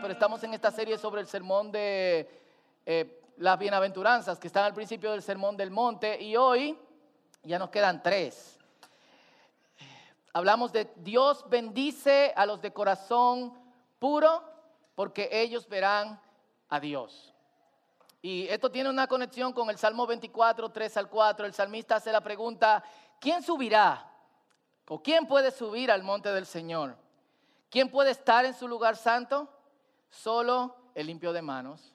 pero estamos en esta serie sobre el sermón de eh, las bienaventuranzas que están al principio del sermón del monte y hoy ya nos quedan tres. Hablamos de Dios bendice a los de corazón puro porque ellos verán a Dios. Y esto tiene una conexión con el Salmo 24, 3 al 4. El salmista hace la pregunta, ¿quién subirá? ¿O quién puede subir al monte del Señor? ¿Quién puede estar en su lugar santo? Solo el limpio de manos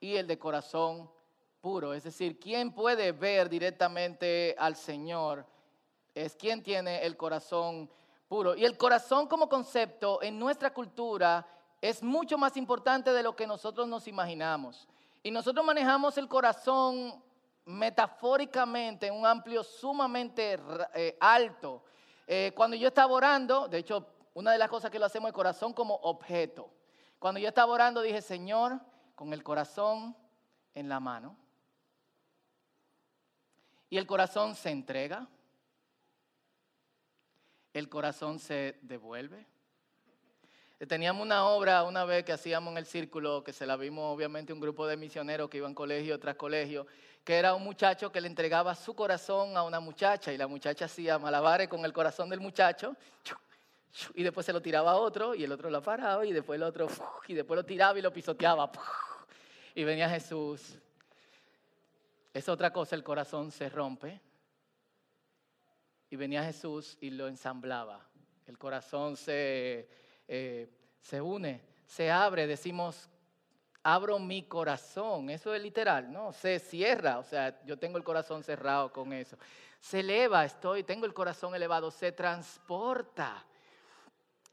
y el de corazón puro. Es decir, ¿quién puede ver directamente al Señor? Es quien tiene el corazón puro. Y el corazón como concepto en nuestra cultura es mucho más importante de lo que nosotros nos imaginamos. Y nosotros manejamos el corazón metafóricamente en un amplio sumamente eh, alto. Eh, cuando yo estaba orando, de hecho, una de las cosas que lo hacemos el corazón como objeto. Cuando yo estaba orando dije, Señor, con el corazón en la mano. Y el corazón se entrega. El corazón se devuelve. Teníamos una obra una vez que hacíamos en el círculo, que se la vimos obviamente un grupo de misioneros que iban colegio tras colegio, que era un muchacho que le entregaba su corazón a una muchacha y la muchacha hacía malabares con el corazón del muchacho y después se lo tiraba a otro y el otro lo paraba y después el otro y después lo tiraba y lo pisoteaba y venía Jesús. Es otra cosa, el corazón se rompe y venía Jesús y lo ensamblaba. El corazón se eh, se une, se abre, decimos, abro mi corazón, eso es literal, ¿no? Se cierra, o sea, yo tengo el corazón cerrado con eso. Se eleva, estoy, tengo el corazón elevado, se transporta.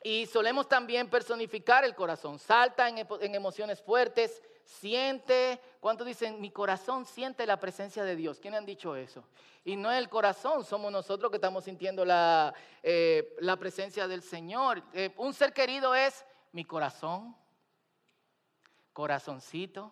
Y solemos también personificar el corazón, salta en, emociones fuertes, siente, ¿cuántos dicen? Mi corazón siente la presencia de Dios. ¿Quiénes han dicho eso? Y no es el corazón, somos nosotros que estamos sintiendo la, eh, la presencia del Señor. Eh, un ser querido es mi corazón, corazoncito,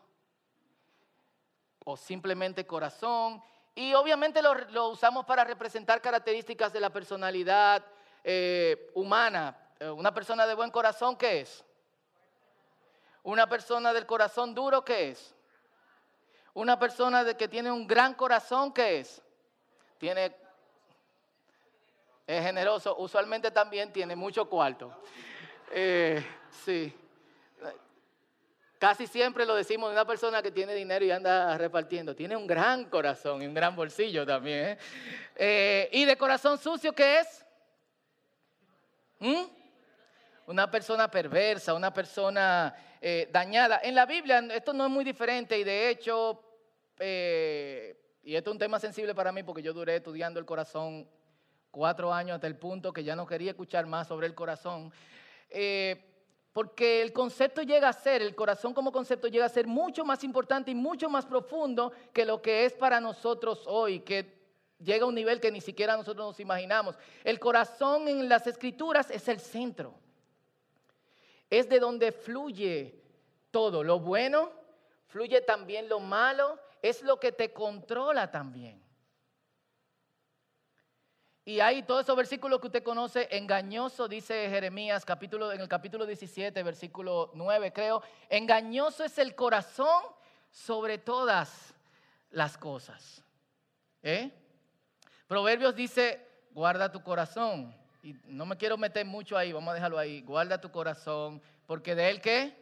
o simplemente corazón. Y obviamente lo, lo usamos para representar características de la personalidad eh, humana. Una persona de buen corazón, ¿qué es? Una persona del corazón duro, ¿qué es? Una persona de que tiene un gran corazón, ¿qué es? Tiene, es generoso, usualmente también tiene mucho cuarto. Eh, sí. Casi siempre lo decimos de una persona que tiene dinero y anda repartiendo. Tiene un gran corazón y un gran bolsillo también. ¿eh? Eh, y de corazón sucio, ¿qué es? ¿Mm? Una persona perversa, una persona eh, dañada. En la Biblia esto no es muy diferente y de hecho, eh, y esto es un tema sensible para mí porque yo duré estudiando el corazón cuatro años hasta el punto que ya no quería escuchar más sobre el corazón. Eh, porque el concepto llega a ser, el corazón como concepto llega a ser mucho más importante y mucho más profundo que lo que es para nosotros hoy, que llega a un nivel que ni siquiera nosotros nos imaginamos. El corazón en las escrituras es el centro es de donde fluye todo. Lo bueno, fluye también lo malo, es lo que te controla también. Y hay todos esos versículos que usted conoce, engañoso, dice Jeremías capítulo, en el capítulo 17, versículo 9, creo. Engañoso es el corazón sobre todas las cosas. ¿Eh? Proverbios dice, guarda tu corazón y no me quiero meter mucho ahí, vamos a dejarlo ahí, guarda tu corazón, porque de él qué?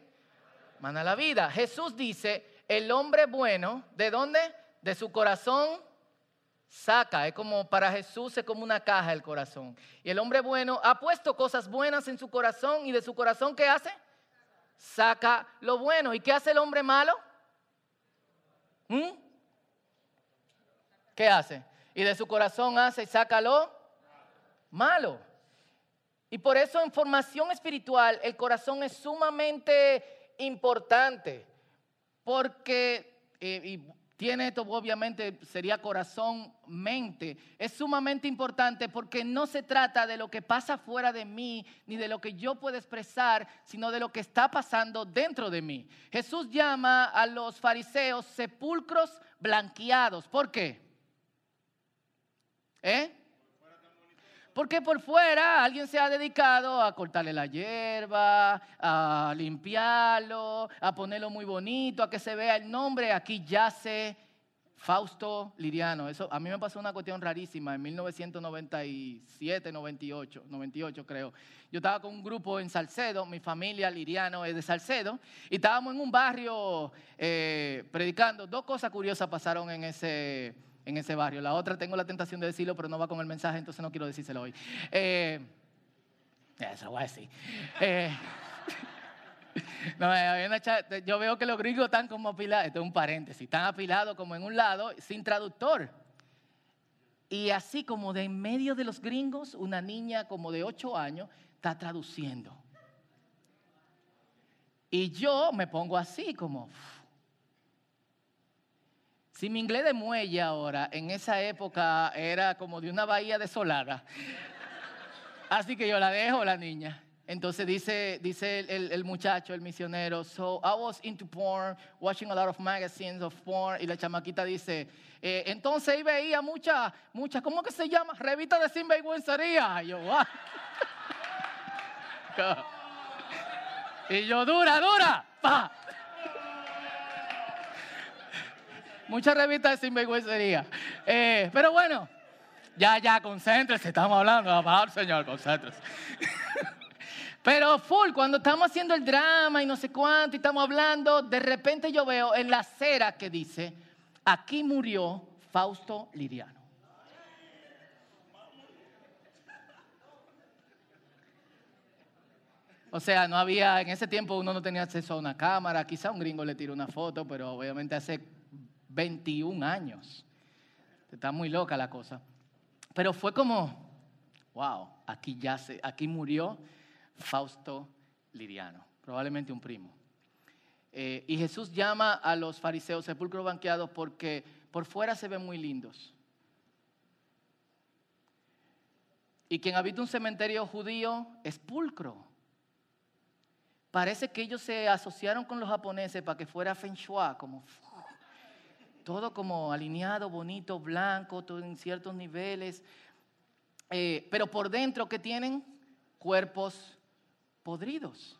Mana la vida. Jesús dice, el hombre bueno, ¿de dónde? De su corazón saca, es como para Jesús es como una caja el corazón. Y el hombre bueno ha puesto cosas buenas en su corazón y de su corazón ¿qué hace? Saca lo bueno. ¿Y qué hace el hombre malo? ¿Mm? ¿Qué hace? Y de su corazón hace y saca lo malo. Y por eso en formación espiritual el corazón es sumamente importante, porque, y, tiene esto, obviamente sería corazón, mente. Es sumamente importante porque no se trata de lo que pasa fuera de mí, ni de lo que yo puedo expresar, sino de lo que está pasando dentro de mí. Jesús llama a los fariseos sepulcros blanqueados. ¿Por qué? ¿Eh? Porque por fuera alguien se ha dedicado a cortarle la hierba, a limpiarlo, a ponerlo muy bonito, a que se vea el nombre. Aquí yace Fausto Liriano. Eso a mí me pasó una cuestión rarísima en 1997, 98, 98 creo. Yo estaba con un grupo en Salcedo, mi familia Liriano es de Salcedo, y estábamos en un barrio eh, predicando. Dos cosas curiosas pasaron en ese en ese barrio. La otra tengo la tentación de decirlo, pero no va con el mensaje, entonces no quiero decírselo hoy. Eh, eso voy a decir. Eh, yo veo que los gringos están como apilados, esto es un paréntesis, están apilados como en un lado, sin traductor. Y así como de en medio de los gringos, una niña como de 8 años está traduciendo. Y yo me pongo así como, si mi inglés de muelle ahora, en esa época era como de una bahía desolada. Así que yo la dejo, la niña. Entonces dice, dice el, muchacho, el misionero, so I was into porn, watching a lot of magazines of porn, y la chamaquita dice, eh, entonces ahí veía muchas, muchas, ¿cómo que se llama? Revista de sinvergüencería. Y yo, y yo, dura, dura, pa. Muchas revistas de sinvergüencería. Eh, pero bueno, ya, ya, concéntrese, estamos hablando, favor, Señor, concéntrese. Pero full, cuando estamos haciendo el drama y no sé cuánto y estamos hablando, de repente yo veo en la acera que dice, aquí murió Fausto Liriano. O sea, no había, en ese tiempo uno no tenía acceso a una cámara, quizá un gringo le tiró una foto, pero obviamente hace 21 años. Está muy loca la cosa. Pero fue como, wow, aquí ya se, aquí murió Fausto Liriano, probablemente un primo. Eh, y Jesús llama a los fariseos sepulcros banqueados porque por fuera se ven muy lindos. Y quien habita un cementerio judío es pulcro. Parece que ellos se asociaron con los japoneses para que fuera feng shui, como todo como alineado, bonito, blanco, todo en ciertos niveles. Eh, pero por dentro, ¿qué tienen? Cuerpos podridos.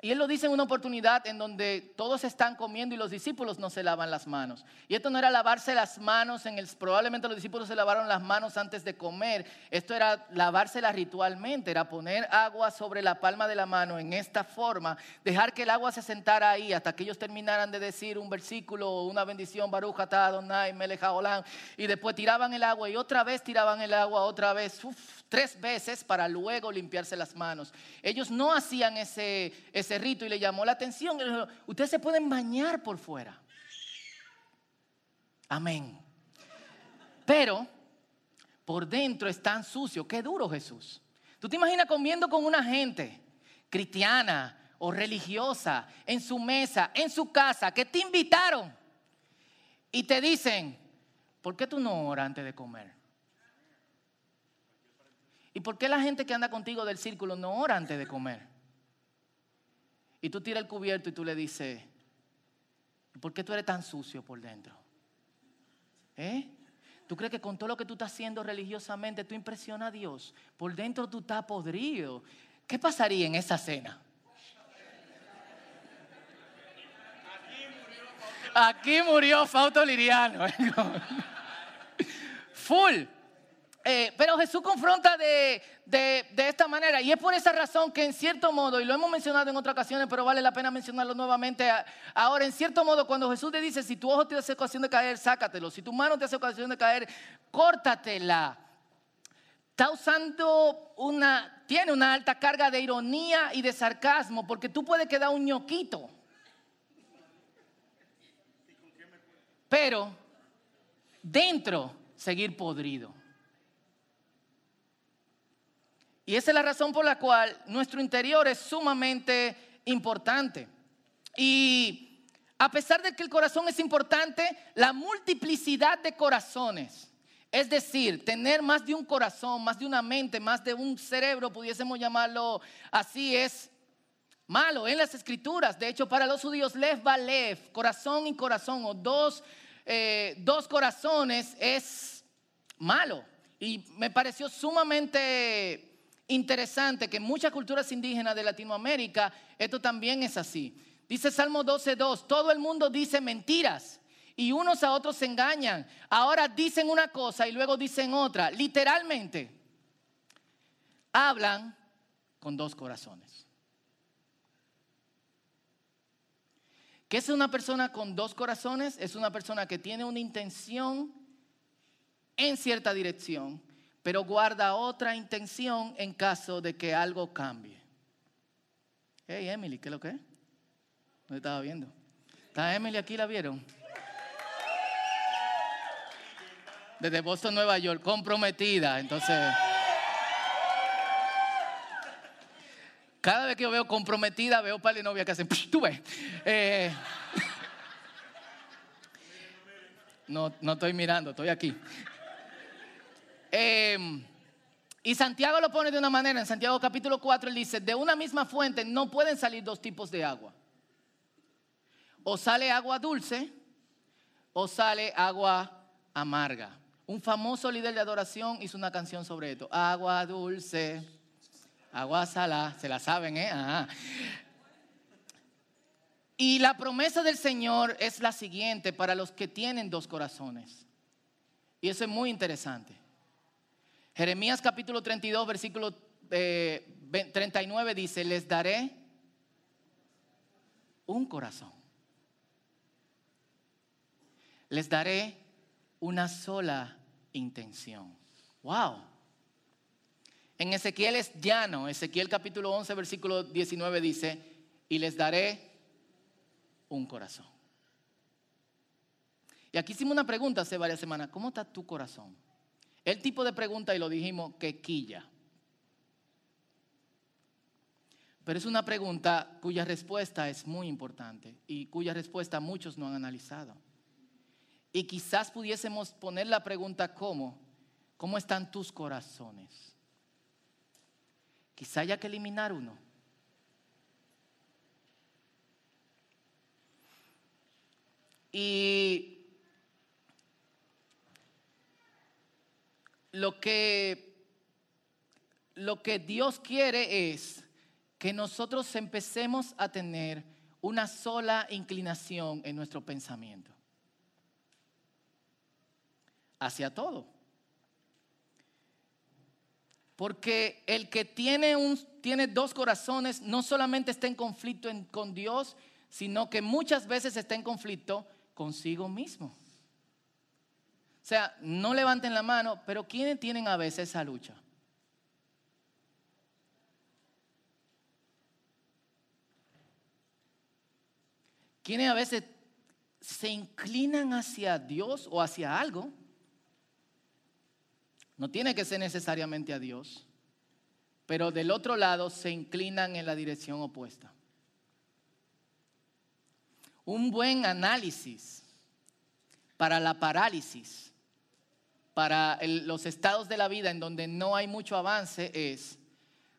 Y él lo dice en una oportunidad en donde todos están comiendo y los discípulos no se lavan las manos. Y esto no era lavarse las manos, en el, probablemente los discípulos se lavaron las manos antes de comer. Esto era lavárselas ritualmente, era poner agua sobre la palma de la mano en esta forma, dejar que el agua se sentara ahí hasta que ellos terminaran de decir un versículo o una bendición, Baruch atah Adonai y después tiraban el agua y otra vez tiraban el agua, otra vez, tres veces para luego limpiarse las manos. Ellos no hacían ese rito y le llamó la atención. Ustedes se pueden bañar por fuera. Amén. Pero por dentro están sucios. Qué duro Jesús. ¿Tú te imaginas comiendo con una gente cristiana o religiosa en su mesa, en su casa, que te invitaron y te dicen, ¿por qué tú no oras antes de comer? ¿Y por qué la gente que anda contigo del círculo no ora antes de comer? Y tú tiras el cubierto y tú le dices, ¿por qué tú eres tan sucio por dentro? ¿Eh? ¿Tú crees que con todo lo que tú estás haciendo religiosamente tú impresionas a Dios? Por dentro tú estás podrido. ¿Qué pasaría en esa cena? Aquí murió Fausto Liriano. Full. Eh, pero Jesús confronta de, esta manera y es por esa razón que en cierto modo, y lo hemos mencionado en otras ocasiones, pero vale la pena mencionarlo nuevamente ahora, en cierto modo cuando Jesús te dice, si tu ojo te hace ocasión de caer, sácatelo, si tu mano te hace ocasión de caer, córtatela. Está usando una, tiene una alta carga de ironía y de sarcasmo, porque tú puedes quedar un ñoquito. Pero dentro seguir podrido. Y esa es la razón por la cual nuestro interior es sumamente importante. Y a pesar de que el corazón es importante, la multiplicidad de corazones, es decir, tener más de un corazón, más de una mente, más de un cerebro, pudiésemos llamarlo así, es malo en las escrituras. De hecho, para los judíos, lev va lev, corazón y corazón, o dos, eh, dos corazones es malo. Y me pareció sumamente interesante que en muchas culturas indígenas de Latinoamérica esto también es así. Dice Salmo 12.2, todo el mundo dice mentiras y unos a otros se engañan. Ahora dicen una cosa y luego dicen otra. Literalmente, hablan con dos corazones. ¿Qué es una persona con dos corazones? Es una persona que tiene una intención en cierta dirección, pero guarda otra intención en caso de que algo cambie. Hey, Emily, ¿qué es lo que es? No estaba viendo. ¿Está Emily aquí? ¿La vieron? Desde Boston, Nueva York, comprometida. Entonces, cada vez que yo veo comprometida, veo par de novias que hacen, tú ves. Eh, no, no estoy mirando, estoy aquí. Em, y Santiago lo pone de una manera, en Santiago capítulo 4 él dice, de una misma fuente no pueden salir dos tipos de agua. O sale agua dulce o sale agua amarga. Un famoso líder de adoración hizo una canción sobre esto. Agua dulce, agua salada, se la saben, ¿eh? Y la promesa del Señor es la siguiente para los que tienen dos corazones. Y eso es muy interesante. Jeremías capítulo 32, versículo 39 eh, dice, les daré un corazón les daré una sola intención. Wow. En Ezequiel es llano. Ezequiel capítulo 11, versículo 19 dice, y les daré un corazón. Y aquí hicimos una pregunta hace varias semanas, ¿cómo está tu corazón? El tipo de pregunta, y lo dijimos, que quilla. Pero es una pregunta cuya respuesta es muy importante y cuya respuesta muchos no han analizado. Y quizás pudiésemos poner la pregunta ¿cómo? ¿Cómo están tus corazones? Quizá haya que eliminar uno. Y lo que, lo que Dios quiere es que nosotros empecemos a tener una sola inclinación en nuestro pensamiento hacia todo. Porque el que tiene, un, tiene dos corazones no solamente está en conflicto con Dios, sino que muchas veces está en conflicto consigo mismo. O sea, no levanten la mano, pero ¿quiénes tienen a veces esa lucha? ¿Quiénes a veces se inclinan hacia Dios o hacia algo? No tiene que ser necesariamente a Dios, pero del otro lado se inclinan en la dirección opuesta. Un buen análisis para la parálisis, para los estados de la vida en donde no hay mucho avance es,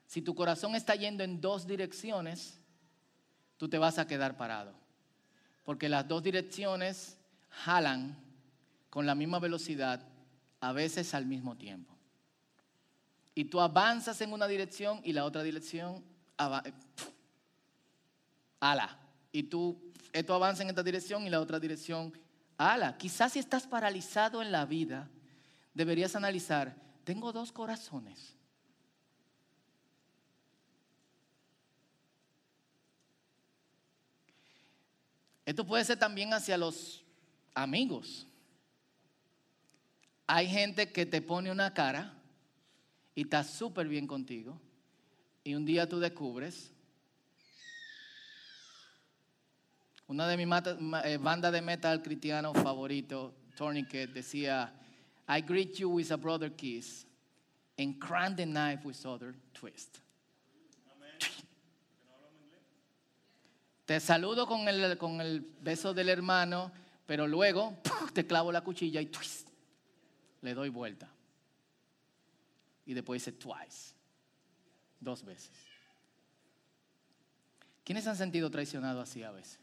si tu corazón está yendo en dos direcciones, tú te vas a quedar parado. Porque las dos direcciones jalan con la misma velocidad a veces al mismo tiempo. Y tú avanzas en una dirección y la otra dirección, ala. Y tú, esto avanza en esta dirección y la otra dirección, ala. Quizás si estás paralizado en la vida, deberías analizar, tengo dos corazones. Esto puede ser también hacia los amigos. Hay gente que te pone una cara y está súper bien contigo y un día tú descubres una de mis eh, bandas de metal cristiano favorito, Tourniquet, decía, I greet you with a brother kiss and crank the knife with other twist. te saludo con el, con el beso del hermano, pero luego te clavo la cuchilla y twist, le doy vuelta. Y después dice twice, dos veces. ¿Quiénes han sentido traicionado así a veces?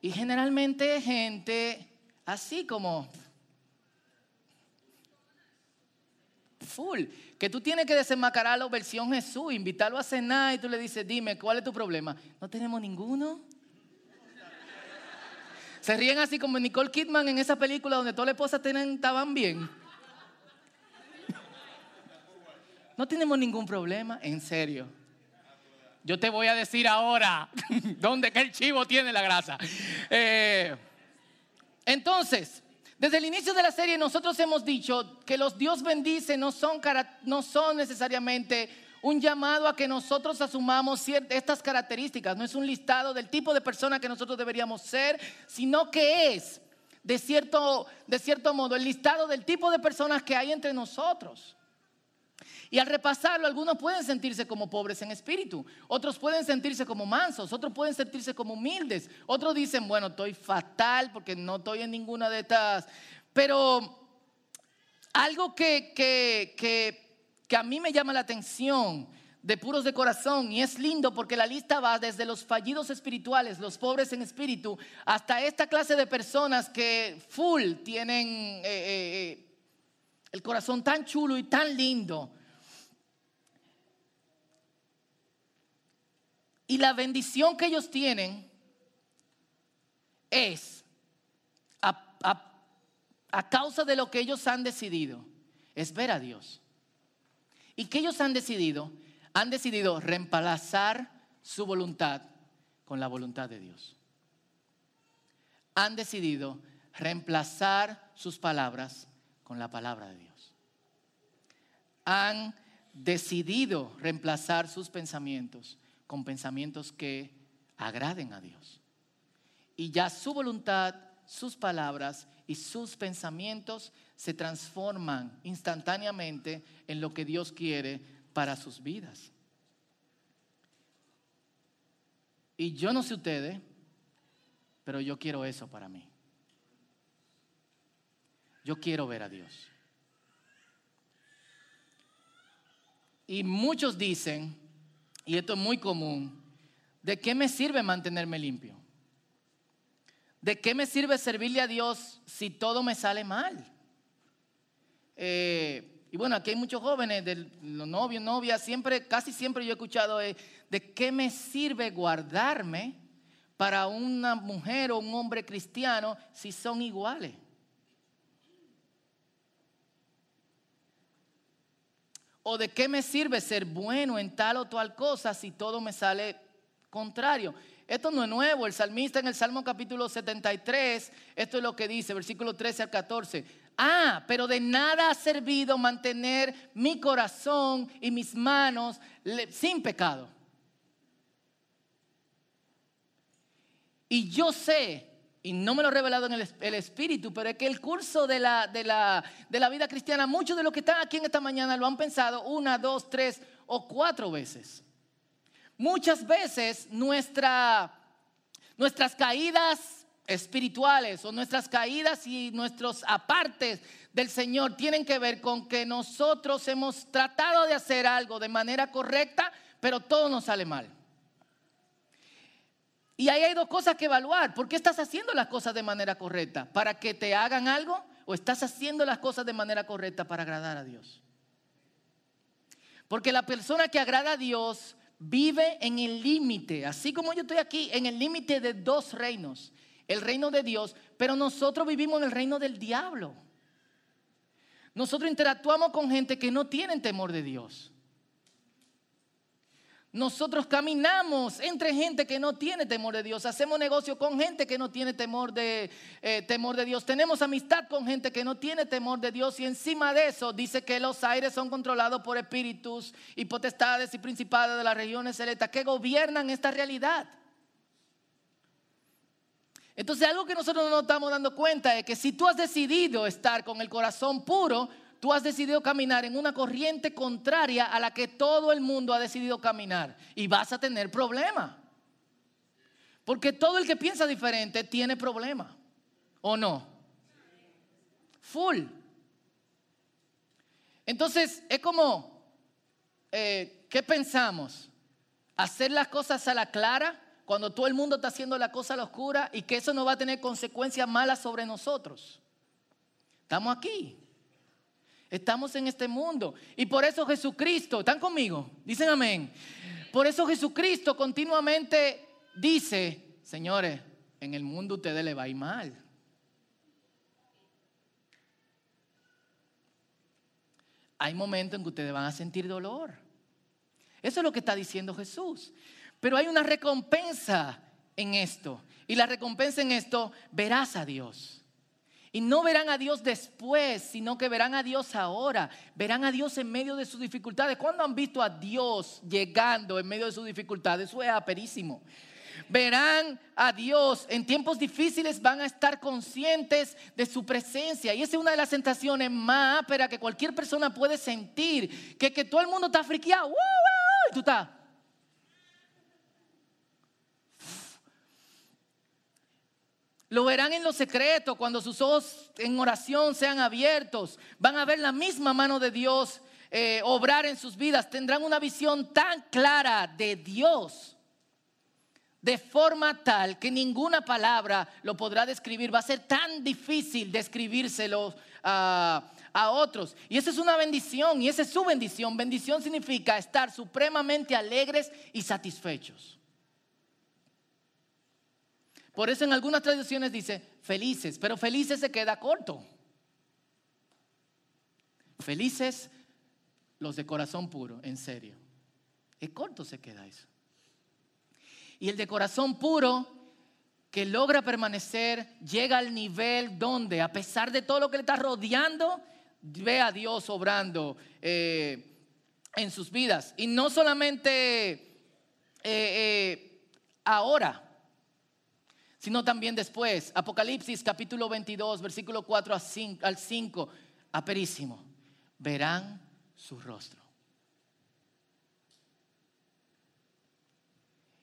Y generalmente gente así como full, que tú tienes que desenmascararlo versión Jesús, invitarlo a cenar y tú le dices, dime, ¿cuál es tu problema? No tenemos ninguno. Se ríen así como Nicole Kidman en esa película donde todas las esposas estaban bien. No tenemos ningún problema, en serio. Yo te voy a decir ahora dónde que el chivo tiene la grasa. Eh, entonces, desde el inicio de la serie nosotros hemos dicho que los Dios bendice no son, no son necesariamente un llamado a que nosotros asumamos estas características. No es un listado del tipo de persona que nosotros deberíamos ser, sino que es, de cierto, de cierto modo, el listado del tipo de personas que hay entre nosotros. Y al repasarlo, algunos pueden sentirse como pobres en espíritu, otros pueden sentirse como mansos, otros pueden sentirse como humildes, otros dicen, bueno, estoy fatal porque no estoy en ninguna de estas. Pero algo que, que, que, a mí me llama la atención de puros de corazón y es lindo porque la lista va desde los fallidos espirituales, los pobres en espíritu, hasta esta clase de personas que full tienen eh, eh, eh, el corazón tan chulo y tan lindo Y la bendición que ellos tienen es, a, causa de lo que ellos han decidido, es ver a Dios. ¿Y que ellos han decidido? Han decidido reemplazar su voluntad con la voluntad de Dios. Han decidido reemplazar sus palabras con la palabra de Dios. Han decidido reemplazar sus pensamientos con pensamientos que agraden a Dios. Y ya su voluntad, sus palabras y sus pensamientos se transforman instantáneamente en lo que Dios quiere para sus vidas. Y yo no sé ustedes, pero yo quiero eso para mí. Yo quiero ver a Dios. Y muchos dicen, y esto es muy común, ¿de qué me sirve mantenerme limpio? ¿De qué me sirve servirle a Dios si todo me sale mal? Eh, y bueno, aquí hay muchos jóvenes, de los novios, novias, siempre, casi siempre yo he escuchado, eh, ¿de qué me sirve guardarme para una mujer o un hombre cristiano si son iguales? ¿O de qué me sirve ser bueno en tal o tal cosa si todo me sale contrario? Esto no es nuevo. El salmista en el Salmo capítulo 73, esto es lo que dice, versículo 13 al 14. Ah, pero de nada ha servido mantener mi corazón y mis manos sin pecado. Y yo sé y no me lo he revelado en el, Espíritu, pero es que el curso de la, de, la, de la vida cristiana, muchos de los que están aquí en esta mañana lo han pensado una, dos, tres o cuatro veces. Muchas veces nuestra, nuestras caídas espirituales o nuestras caídas y nuestros apartes del Señor tienen que ver con que nosotros hemos tratado de hacer algo de manera correcta, pero todo nos sale mal. Y ahí hay dos cosas que evaluar. ¿Por qué estás haciendo las cosas de manera correcta? ¿Para que te hagan algo? ¿O estás haciendo las cosas de manera correcta para agradar a Dios? Porque la persona que agrada a Dios vive en el límite, así como yo estoy aquí, en el límite de dos reinos. El reino de Dios, pero nosotros vivimos en el reino del diablo. Nosotros interactuamos con gente que no tienen temor de Dios. Nosotros caminamos entre gente que no tiene temor de Dios. Hacemos negocio con gente que no tiene temor de, eh, temor de Dios. Tenemos amistad con gente que no tiene temor de Dios. Y encima de eso dice que los aires son controlados por espíritus y potestades y principados de las regiones celestas que gobiernan esta realidad. Entonces algo que nosotros no nos estamos dando cuenta es que si tú has decidido estar con el corazón puro, tú has decidido caminar en una corriente contraria a la que todo el mundo ha decidido caminar y vas a tener problemas. Porque todo el que piensa diferente tiene problema. ¿O no? Full. Entonces, es como, eh, ¿qué pensamos? ¿Hacer las cosas a la clara cuando todo el mundo está haciendo la cosa a la oscura y que eso no va a tener consecuencias malas sobre nosotros? Estamos aquí. Estamos en este mundo. Y por eso Jesucristo, ¿están conmigo? Dicen amén. Por eso Jesucristo continuamente dice, señores, en el mundo ustedes le va a ir mal. Hay momentos en que ustedes van a sentir dolor. Eso es lo que está diciendo Jesús. Pero hay una recompensa en esto. Y la recompensa en esto, verás a Dios. Y no verán a Dios después, sino que verán a Dios ahora. Verán a Dios en medio de sus dificultades. ¿Cuándo han visto a Dios llegando en medio de sus dificultades? Eso es aperísimo. Verán a Dios en tiempos difíciles, van a estar conscientes de su presencia. Y esa es una de las sensaciones más ásperas que cualquier persona puede sentir. Que, que todo el mundo está friqueado. Y tú estás. Lo verán en lo secreto, cuando sus ojos en oración sean abiertos. Van a ver la misma mano de Dios eh, obrar en sus vidas. Tendrán una visión tan clara de Dios, de forma tal que ninguna palabra lo podrá describir. Va a ser tan difícil describírselo a, a otros. Y esa es una bendición, y esa es su bendición. Bendición significa estar supremamente alegres y satisfechos. Por eso en algunas tradiciones dice felices, pero felices se queda corto. Felices los de corazón puro, en serio. Es corto se queda eso. Y el de corazón puro que logra permanecer llega al nivel donde, a pesar de todo lo que le está rodeando, ve a Dios obrando eh, en sus vidas. Y no solamente eh, eh, ahora, sino también después. Apocalipsis capítulo 22, versículo 4 al 5, aperísimo. Verán su rostro.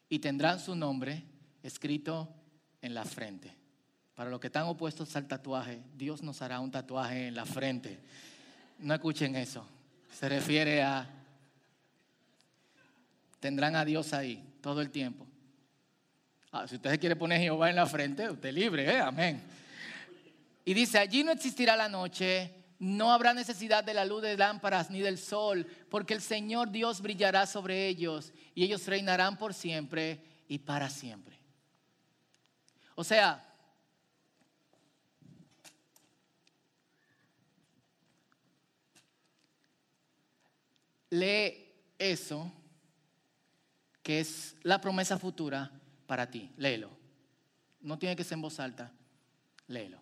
Y tendrán su nombre escrito en la frente. Para los que están opuestos al tatuaje, Dios nos hará un tatuaje en la frente. No escuchen eso. Se refiere a... Tendrán a Dios ahí todo el tiempo. Ah, si usted se quiere poner Jehová en la frente, usted libre, ¿eh? amén. Y dice, allí no existirá la noche, no habrá necesidad de la luz de lámparas ni del sol, porque el Señor Dios brillará sobre ellos y ellos reinarán por siempre y para siempre. O sea, lee eso, que es la promesa futura para ti. Léelo. No tiene que ser en voz alta. Léelo.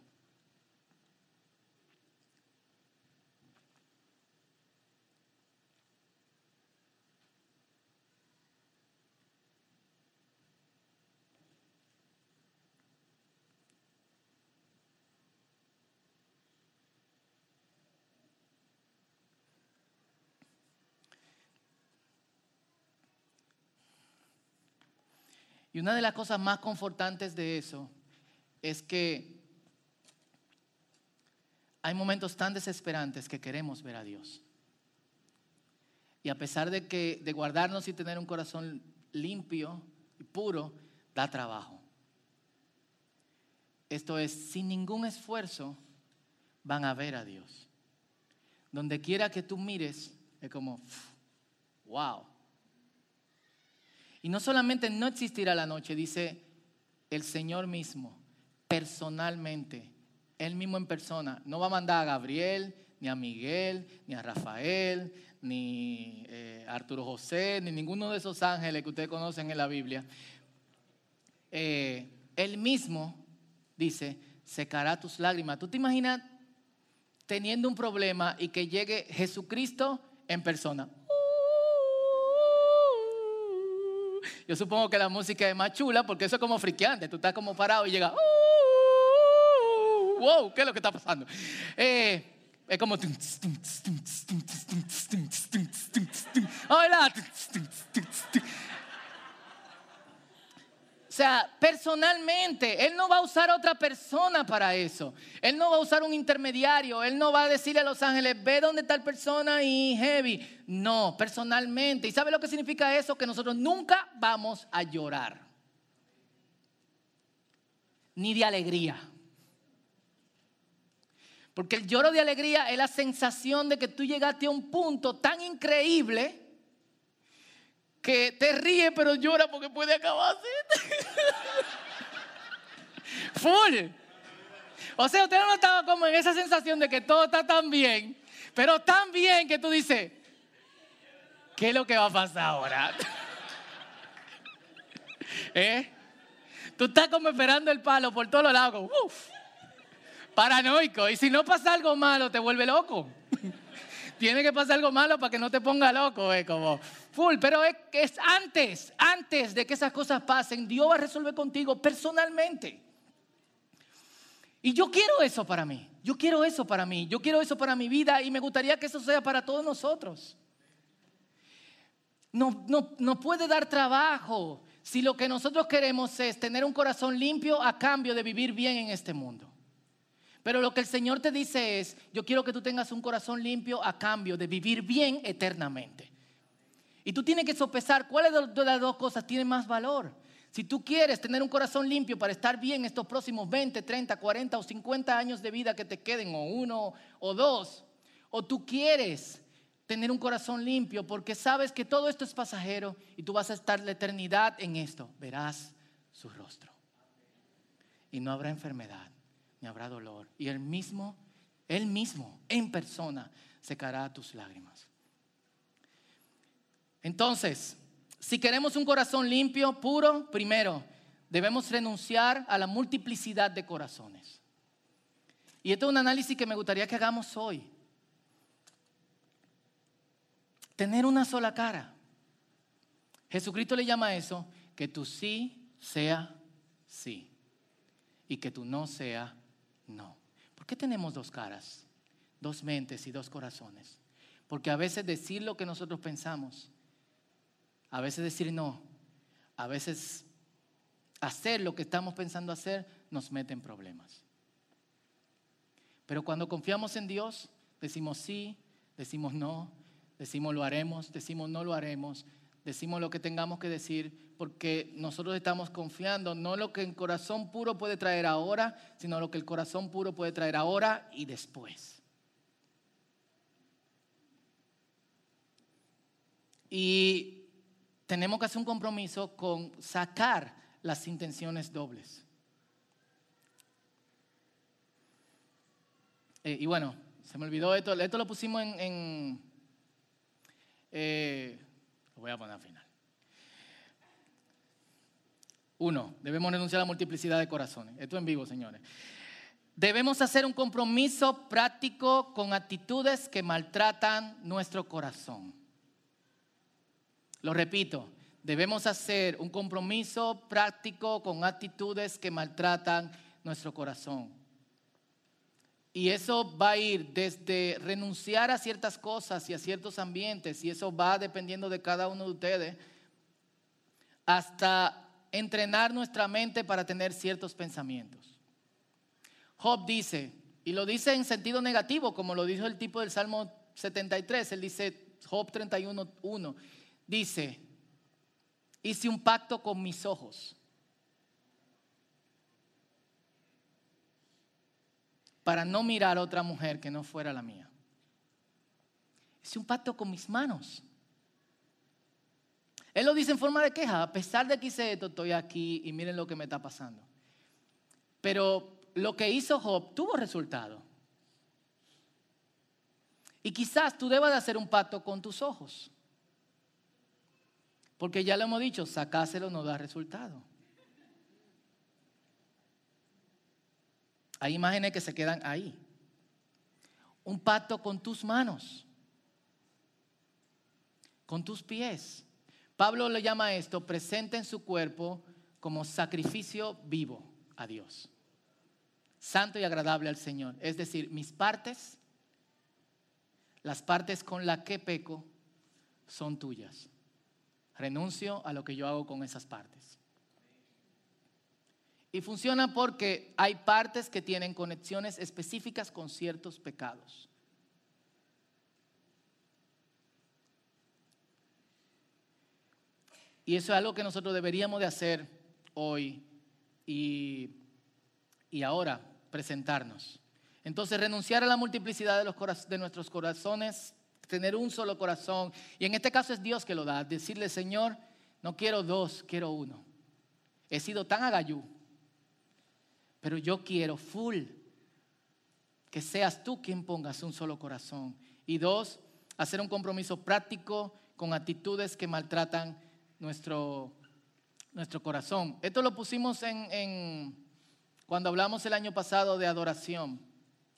Y una de las cosas más confortantes de eso es que hay momentos tan desesperantes que queremos ver a Dios. Y a pesar de que de guardarnos y tener un corazón limpio y puro, da trabajo. Esto es, sin ningún esfuerzo van a ver a Dios. Donde quiera que tú mires, es como, wow, y no solamente no existirá la noche, dice el Señor mismo, personalmente, Él mismo en persona. No va a mandar a Gabriel, ni a Miguel, ni a Rafael, ni eh, Arturo José, ni ninguno de esos ángeles que ustedes conocen en la Biblia. Eh, él mismo dice, secará tus lágrimas. ¿Tú te imaginas teniendo un problema y que llegue Jesucristo en persona? Yo supongo que la música es más chula porque eso es como friqueante. Tú estás como parado y llega. wow, ¿qué es lo que está pasando? es como. Hola. Sea, personalmente, Él no va a usar otra persona para eso. Él no va a usar un intermediario. Él no va a decirle a los ángeles, ve dónde la persona y heavy. No, personalmente. ¿Y sabe lo que significa eso? Que nosotros nunca vamos a llorar. Ni de alegría. Porque el lloro de alegría es la sensación de que tú llegaste a un punto tan increíble que te ríe pero llora porque puede acabarse. Full. O sea, usted no estaba como en esa sensación de que todo está tan bien, pero tan bien que tú dices, ¿qué es lo que va a pasar ahora? ¿Eh? Tú estás como esperando el palo por todos los lados. Uf paranoico. Y si no pasa algo malo, te vuelve loco. Tiene que pasar algo malo para que no te ponga loco, eh, como full. Pero es, es antes, antes de que esas cosas pasen, Dios va a resolver contigo personalmente. Y yo quiero eso para mí. Yo quiero eso para mí. Yo quiero eso para mi vida y me gustaría que eso sea para todos nosotros. No, no, no puede dar trabajo si lo que nosotros queremos es tener un corazón limpio a cambio de vivir bien en este mundo. Pero lo que el Señor te dice es, yo quiero que tú tengas un corazón limpio a cambio de vivir bien eternamente. Y tú tienes que sopesar cuáles de las dos cosas tienen más valor. Si tú quieres tener un corazón limpio para estar bien estos próximos 20, 30, 40 o 50 años de vida que te queden, o uno o dos, o tú quieres tener un corazón limpio porque sabes que todo esto es pasajero y tú vas a estar la eternidad en esto, verás su rostro. Y no habrá enfermedad, ni habrá dolor. Y él mismo, él mismo, en persona, secará tus lágrimas. Entonces, si queremos un corazón limpio, puro, primero, debemos renunciar a la multiplicidad de corazones. Y esto es un análisis que me gustaría que hagamos hoy. Tener una sola cara. Jesucristo le llama a eso que tu sí sea sí y que tu no sea no. ¿Por qué tenemos dos caras, dos mentes y dos corazones? Porque a veces decir lo que nosotros pensamos, a veces decir no, a veces hacer lo que estamos pensando hacer nos mete en problemas. Pero cuando confiamos en Dios, decimos sí, decimos no, decimos lo haremos, decimos no lo haremos, decimos lo que tengamos que decir porque nosotros estamos confiando no lo que el corazón puro puede traer ahora, sino lo que el corazón puro puede traer ahora y después. Y tenemos que hacer un compromiso con sacar las intenciones dobles. Eh, y bueno, se me olvidó esto, esto lo pusimos en... Eh, lo voy a poner al final. Uno, debemos renunciar a la multiplicidad de corazones. Esto en vivo, señores. Debemos hacer un compromiso práctico con actitudes que maltratan nuestro corazón. Lo repito, debemos hacer un compromiso práctico con actitudes que maltratan nuestro corazón. Y eso va a ir desde renunciar a ciertas cosas y a ciertos ambientes, y eso va dependiendo de cada uno de ustedes, hasta entrenar nuestra mente para tener ciertos pensamientos. Job dice, y lo dice en sentido negativo, como lo dijo el tipo del Salmo 73, él dice, Job 31.1, dice, hice un pacto con mis ojos para no mirar a otra mujer que no fuera la mía. Hice un pacto con mis manos él lo dice en forma de queja, a pesar de que hice esto, estoy aquí y miren lo que me está pasando. Pero lo que hizo Job tuvo resultado. Y quizás tú debas de hacer un pacto con tus ojos. Porque ya lo hemos dicho, sacáselo no da resultado. Hay imágenes que se quedan ahí. Un pacto con tus manos, con tus pies. Pablo le llama a esto, presente en su cuerpo como sacrificio vivo a Dios. Santo y agradable al Señor. Es decir, mis partes, las partes con las que peco, son tuyas. Renuncio a lo que yo hago con esas partes. Y funciona porque hay partes que tienen conexiones específicas con ciertos pecados. Y eso es algo que nosotros deberíamos de hacer hoy y, y ahora, presentarnos. Entonces, renunciar a la multiplicidad de, los, de nuestros corazones, tener un solo corazón. Y en este caso es Dios que lo da. Decirle, Señor, no quiero dos, quiero uno. He sido tan agayú pero yo quiero full que seas tú quien pongas un solo corazón. Y dos, hacer un compromiso práctico con actitudes que maltratan nuestro, nuestro corazón. Esto lo pusimos en, cuando hablamos el año pasado de adoración.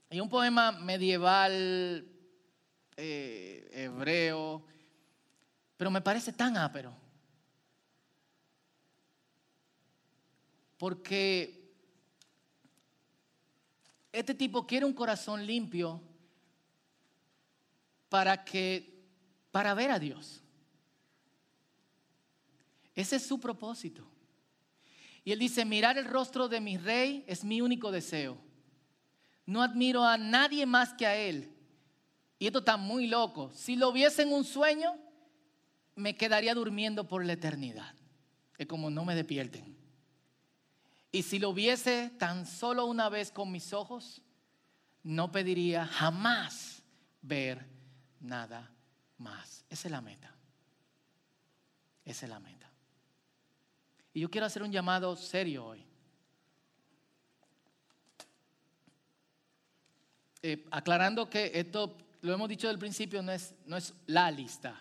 Y un poema medieval eh, hebreo, pero me parece tan ápero. Porque este tipo quiere un corazón limpio para que para ver a Dios. Ese es su propósito. Y él dice, mirar el rostro de mi rey es mi único deseo. No admiro a nadie más que a él. Y esto está muy loco. Si lo viese en un sueño, me quedaría durmiendo por la eternidad. Es como no me despierten. Y si lo viese tan solo una vez con mis ojos, no pediría jamás ver nada más. Esa es la meta. Esa es la meta. Y yo quiero hacer un llamado serio hoy. Eh, aclarando que esto, lo hemos dicho del principio, no es, no es la lista.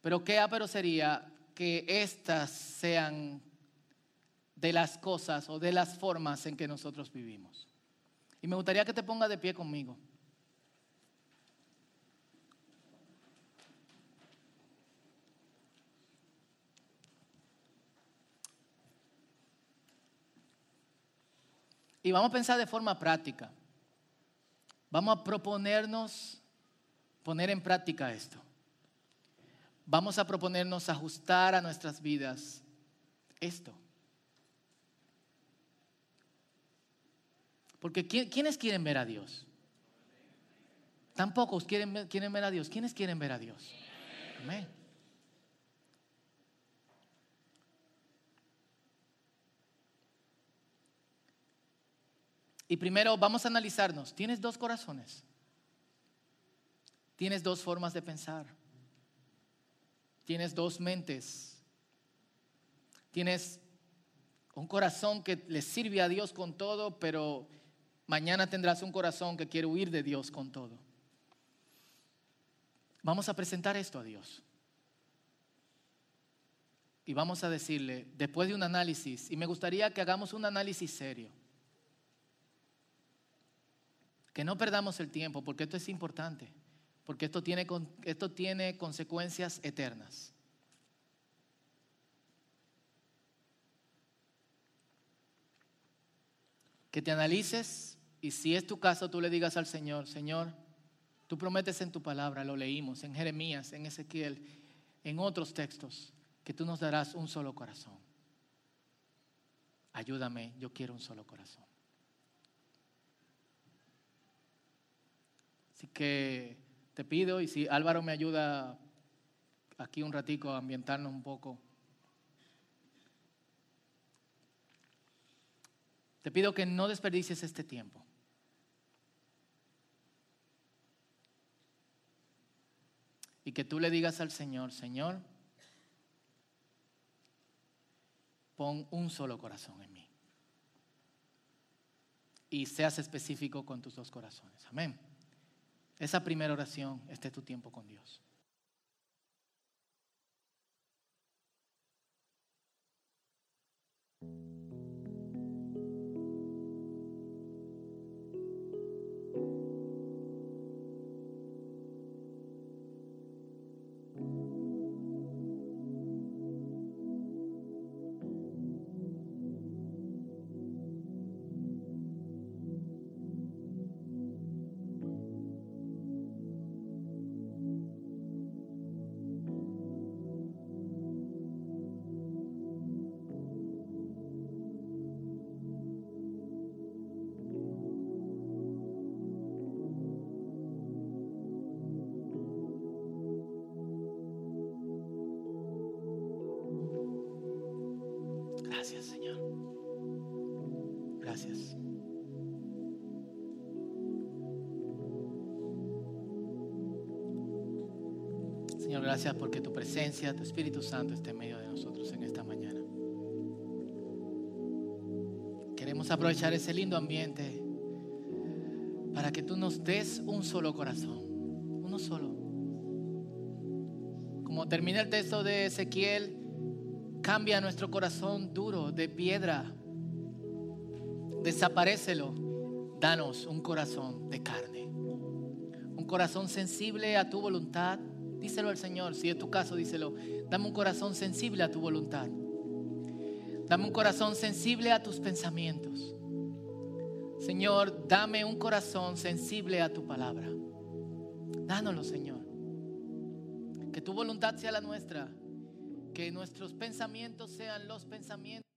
Pero qué pero sería que estas sean de las cosas o de las formas en que nosotros vivimos. Y me gustaría que te ponga de pie conmigo. Y vamos a pensar de forma práctica. Vamos a proponernos poner en práctica esto. Vamos a proponernos ajustar a nuestras vidas esto. Porque ¿quiénes quieren ver a Dios? Tampoco quieren, quieren ver a Dios. ¿Quiénes quieren ver a Dios? Amén. Y primero vamos a analizarnos. ¿Tienes dos corazones? ¿Tienes dos formas de pensar? ¿Tienes dos mentes? ¿Tienes un corazón que le sirve a Dios con todo, pero Mañana tendrás un corazón que quiere huir de Dios con todo. Vamos a presentar esto a Dios. Y vamos a decirle, después de un análisis, y me gustaría que hagamos un análisis serio, que no perdamos el tiempo, porque esto es importante, porque esto tiene, esto tiene consecuencias eternas. Que te analices y si es tu caso, tú le digas al Señor, Señor, tú prometes en tu palabra, lo leímos en Jeremías, en Ezequiel, en otros textos, que tú nos darás un solo corazón. Ayúdame, yo quiero un solo corazón. Así que te pido, y si Álvaro me ayuda aquí un ratico a ambientarnos un poco. Te pido que no desperdicies este tiempo. y que tú le digas al Señor, Señor, pon un solo corazón en mí. Y seas específico con tus dos corazones. Amén. Esa primera oración, este es tu tiempo con Dios. Gracias, Señor. Gracias. Señor, gracias porque tu presencia, tu Espíritu Santo esté en medio de nosotros en esta mañana. Queremos aprovechar ese lindo ambiente para que tú nos des un solo corazón, uno solo. Como termina el texto de Ezequiel, cambia nuestro corazón duro de piedra, desaparecelo, danos un corazón de carne, un corazón sensible a tu voluntad. Díselo al Señor, si es tu caso, díselo. Dame un corazón sensible a tu voluntad. Dame un corazón sensible a tus pensamientos. Señor, dame un corazón sensible a tu palabra. Dánoslo, Señor. Que tu voluntad sea la nuestra. Que nuestros pensamientos sean los pensamientos.